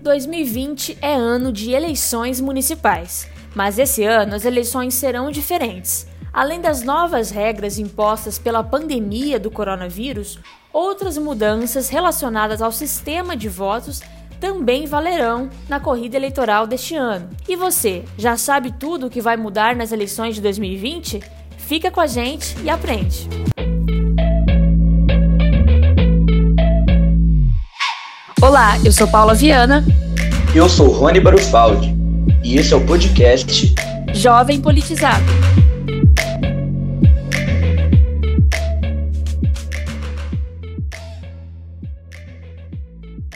2020 é ano de eleições municipais, mas esse ano as eleições serão diferentes. Além das novas regras impostas pela pandemia do coronavírus, outras mudanças relacionadas ao sistema de votos também valerão na corrida eleitoral deste ano. E você, já sabe tudo o que vai mudar nas eleições de 2020? Fica com a gente e aprende! Olá, eu sou Paula Viana. Eu sou Rony Barufaldi. E esse é o podcast Jovem Politizado.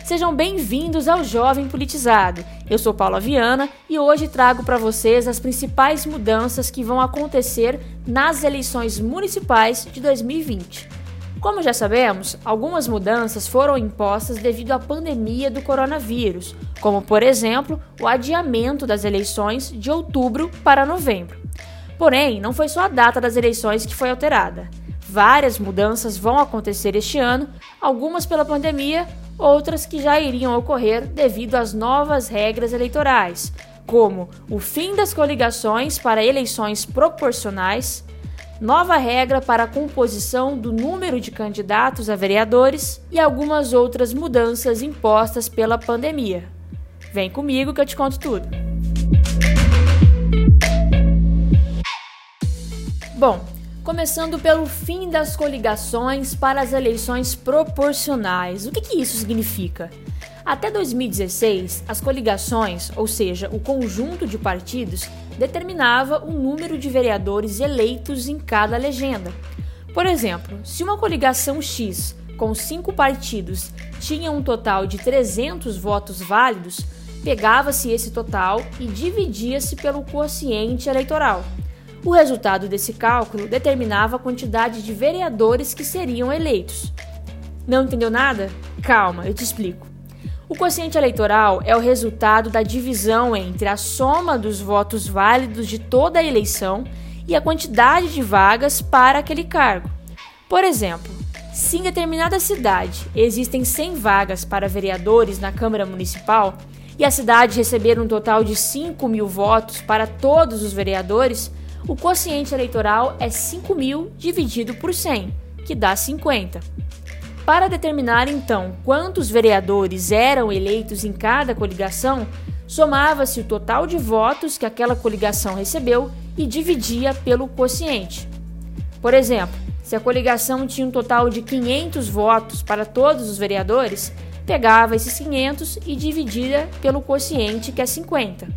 Sejam bem-vindos ao Jovem Politizado. Eu sou Paula Viana e hoje trago para vocês as principais mudanças que vão acontecer nas eleições municipais de 2020. Como já sabemos, algumas mudanças foram impostas devido à pandemia do coronavírus, como, por exemplo, o adiamento das eleições de outubro para novembro. Porém, não foi só a data das eleições que foi alterada. Várias mudanças vão acontecer este ano, algumas pela pandemia, outras que já iriam ocorrer devido às novas regras eleitorais, como o fim das coligações para eleições proporcionais, nova regra para a composição do número de candidatos a vereadores e algumas outras mudanças impostas pela pandemia. Vem comigo que eu te conto tudo. Bom, Começando pelo fim das coligações para as eleições proporcionais. O que, que isso significa? Até 2016, as coligações, ou seja, o conjunto de partidos, determinava o número de vereadores eleitos em cada legenda. Por exemplo, se uma coligação X com cinco partidos tinha um total de 300 votos válidos, pegava-se esse total e dividia-se pelo quociente eleitoral. O resultado desse cálculo determinava a quantidade de vereadores que seriam eleitos. Não entendeu nada? Calma, eu te explico. O quociente eleitoral é o resultado da divisão entre a soma dos votos válidos de toda a eleição e a quantidade de vagas para aquele cargo. Por exemplo, se em determinada cidade existem 100 vagas para vereadores na Câmara Municipal e a cidade receber um total de 5 mil votos para todos os vereadores, o quociente eleitoral é 5 mil dividido por 100, que dá 50. Para determinar então quantos vereadores eram eleitos em cada coligação, somava-se o total de votos que aquela coligação recebeu e dividia pelo quociente. Por exemplo, se a coligação tinha um total de 500 votos para todos os vereadores, pegava esses 500 e dividia pelo quociente, que é 50.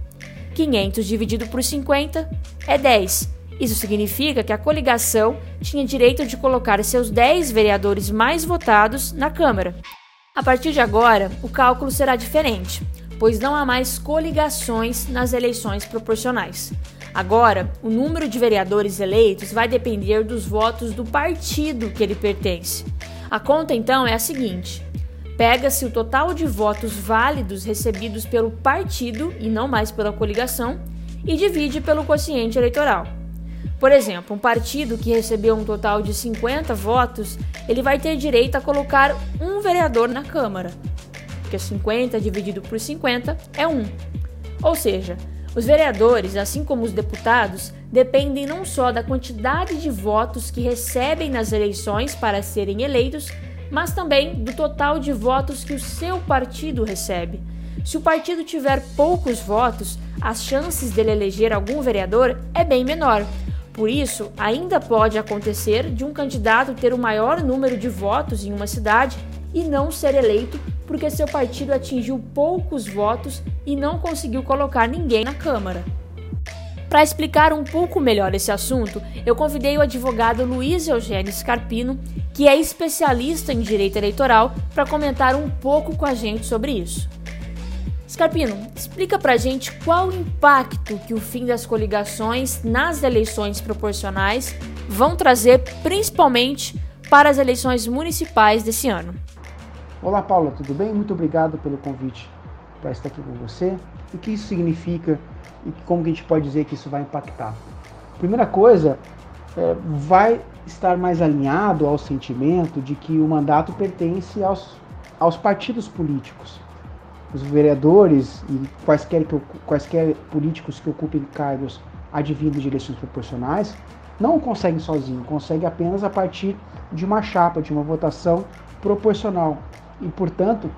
500 dividido por 50 é 10. Isso significa que a coligação tinha direito de colocar seus 10 vereadores mais votados na Câmara. A partir de agora, o cálculo será diferente, pois não há mais coligações nas eleições proporcionais. Agora, o número de vereadores eleitos vai depender dos votos do partido que ele pertence. A conta então é a seguinte: Pega-se o total de votos válidos recebidos pelo partido e não mais pela coligação e divide pelo quociente eleitoral. Por exemplo, um partido que recebeu um total de 50 votos, ele vai ter direito a colocar um vereador na Câmara, porque 50 dividido por 50 é 1. Ou seja, os vereadores, assim como os deputados, dependem não só da quantidade de votos que recebem nas eleições para serem eleitos, mas também do total de votos que o seu partido recebe. Se o partido tiver poucos votos, as chances dele eleger algum vereador é bem menor. Por isso, ainda pode acontecer de um candidato ter o maior número de votos em uma cidade e não ser eleito porque seu partido atingiu poucos votos e não conseguiu colocar ninguém na Câmara. Para explicar um pouco melhor esse assunto, eu convidei o advogado Luiz Eugênio Scarpino, que é especialista em direito eleitoral, para comentar um pouco com a gente sobre isso. Scarpino, explica pra gente qual o impacto que o fim das coligações nas eleições proporcionais vão trazer, principalmente para as eleições municipais desse ano. Olá, Paula, tudo bem? Muito obrigado pelo convite para estar aqui com você. O que isso significa e como a gente pode dizer que isso vai impactar? Primeira coisa, é, vai estar mais alinhado ao sentimento de que o mandato pertence aos, aos partidos políticos. Os vereadores e quaisquer, quaisquer políticos que ocupem cargos advindos de eleições proporcionais não conseguem sozinho, conseguem apenas a partir de uma chapa, de uma votação proporcional. E, portanto,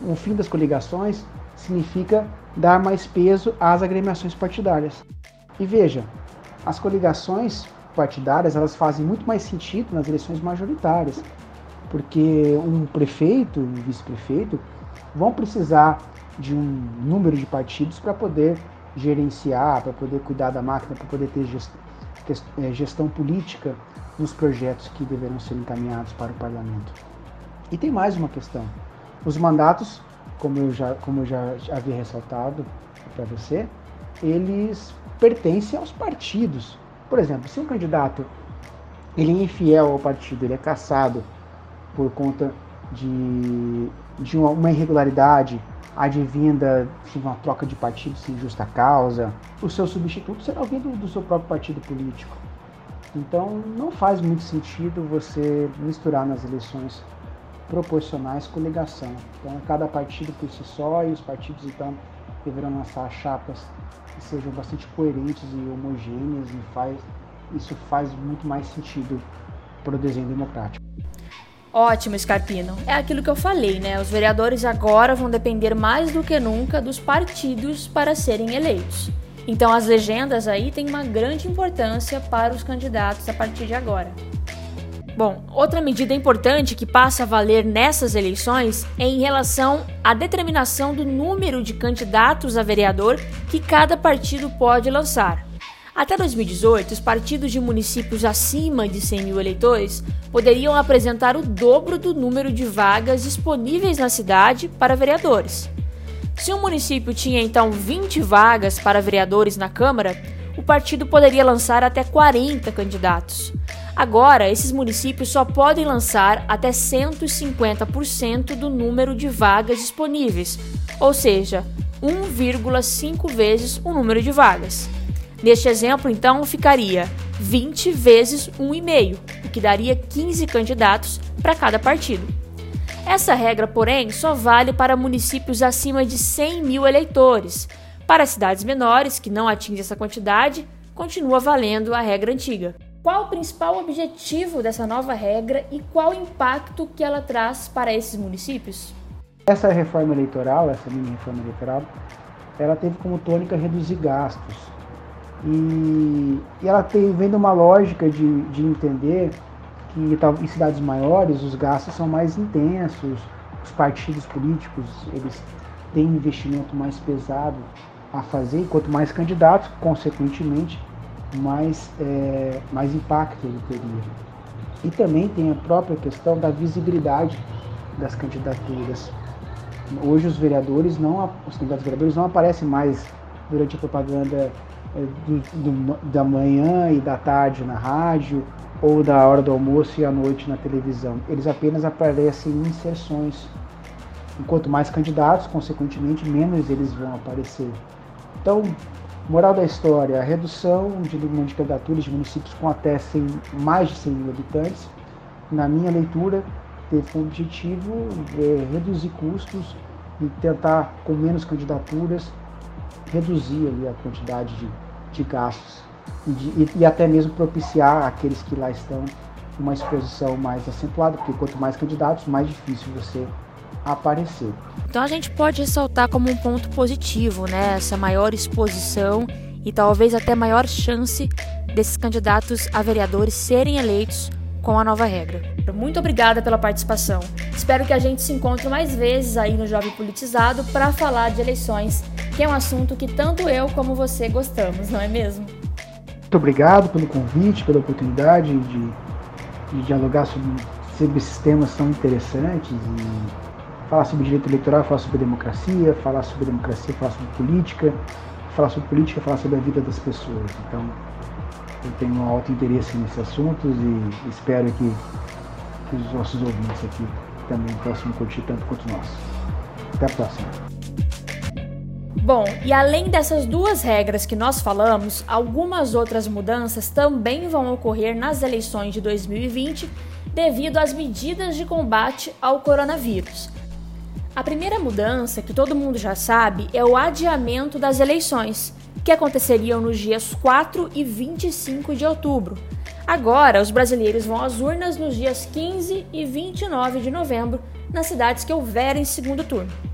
o fim das coligações significa dar mais peso às agremiações partidárias. E veja, as coligações partidárias elas fazem muito mais sentido nas eleições majoritárias, porque um prefeito um vice-prefeito vão precisar de um número de partidos para poder gerenciar, para poder cuidar da máquina, para poder ter é, gestão política nos projetos que deverão ser encaminhados para o parlamento. E tem mais uma questão. Os mandatos, como eu já, como eu já havia ressaltado para você, eles pertencem aos partidos. Por exemplo, se um candidato ele é infiel ao partido, ele é caçado por conta de, de uma, irregularidade advinda de uma troca de partido sem justa causa, o seu substituto será vindo do seu próprio partido político. Então não faz muito sentido você misturar nas eleições proporcionais coligação. Então cada partido por si só e os partidos então deverão lançar chapas que sejam bastante coerentes e homogêneas e faz, isso faz muito mais sentido para o desenho democrático. Ótimo, Scarpino. É aquilo que eu falei, né? Os vereadores agora vão depender mais do que nunca dos partidos para serem eleitos. Então as legendas aí têm uma grande importância para os candidatos a partir de agora. Bom, outra medida importante que passa a valer nessas eleições é em relação à determinação do número de candidatos a vereador que cada partido pode lançar. Até 2018, os partidos de municípios acima de 100 mil eleitores poderiam apresentar o dobro do número de vagas disponíveis na cidade para vereadores. Se um município tinha então 20 vagas para vereadores na Câmara, o partido poderia lançar até 40 candidatos. Agora, esses municípios só podem lançar até 150% do número de vagas disponíveis, ou seja, 1,5 vezes o número de vagas. Neste exemplo, então, ficaria 20 vezes 1,5, o que daria 15 candidatos para cada partido. Essa regra, porém, só vale para municípios acima de 100 mil eleitores. Para cidades menores, que não atingem essa quantidade, continua valendo a regra antiga. Qual o principal objetivo dessa nova regra e qual o impacto que ela traz para esses municípios? Essa reforma eleitoral, essa mini reforma eleitoral, ela teve como tônica reduzir gastos e, e ela tem, vem de uma lógica de, de entender que em cidades maiores os gastos são mais intensos, os partidos políticos eles têm investimento mais pesado a fazer, quanto mais candidatos, consequentemente, mais, é, mais impacto ele teria. E também tem a própria questão da visibilidade das candidaturas. Hoje os vereadores não, os candidatos vereadores não aparecem mais durante a propaganda do, do, da manhã e da tarde na rádio, ou da hora do almoço e à noite na televisão. Eles apenas aparecem em inserções. Enquanto mais candidatos, consequentemente, menos eles vão aparecer. Então, moral da história, a redução de número de candidaturas de municípios com até 100, mais de 100 mil habitantes, na minha leitura, teve como objetivo é, reduzir custos e tentar, com menos candidaturas, reduzir ali a quantidade de, de gastos e, de, e, e até mesmo propiciar aqueles que lá estão uma exposição mais acentuada, porque quanto mais candidatos, mais difícil você aparecer. Então a gente pode ressaltar como um ponto positivo, né, essa maior exposição e talvez até maior chance desses candidatos a vereadores serem eleitos com a nova regra. Muito obrigada pela participação. Espero que a gente se encontre mais vezes aí no Jovem Politizado para falar de eleições, que é um assunto que tanto eu como você gostamos, não é mesmo? Muito obrigado pelo convite, pela oportunidade de, de dialogar sobre, sobre esses temas tão interessantes e falar sobre direito eleitoral, falar sobre democracia, falar sobre democracia, falar sobre política, falar sobre política, falar sobre a vida das pessoas. Então, eu tenho um alto interesse nesses assuntos e espero que, os nossos ouvintes aqui também possam curtir tanto quanto nós. Até a próxima. Bom, e além dessas duas regras que nós falamos, algumas outras mudanças também vão ocorrer nas eleições de 2020 devido às medidas de combate ao coronavírus. A primeira mudança, que todo mundo já sabe, é o adiamento das eleições, que aconteceriam nos dias 4 e 25 de outubro. Agora, os brasileiros vão às urnas nos dias 15 e 29 de novembro, nas cidades que houverem segundo turno.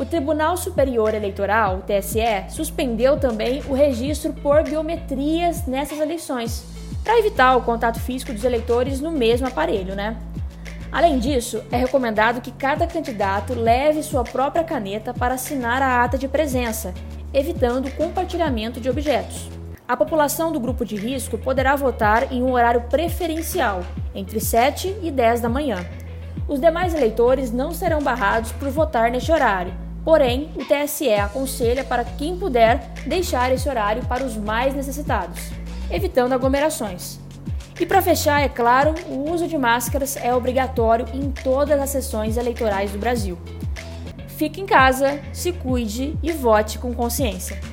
O Tribunal Superior Eleitoral, o TSE, suspendeu também o registro por biometrias nessas eleições, para evitar o contato físico dos eleitores no mesmo aparelho, né? Além disso, é recomendado que cada candidato leve sua própria caneta para assinar a ata de presença, evitando o compartilhamento de objetos. A população do grupo de risco poderá votar em um horário preferencial, entre 7 e 10 da manhã. Os demais eleitores não serão barrados por votar neste horário, porém, o TSE aconselha para quem puder deixar esse horário para os mais necessitados, evitando aglomerações. E para fechar, é claro, o uso de máscaras é obrigatório em todas as sessões eleitorais do Brasil. Fique em casa, se cuide e vote com consciência.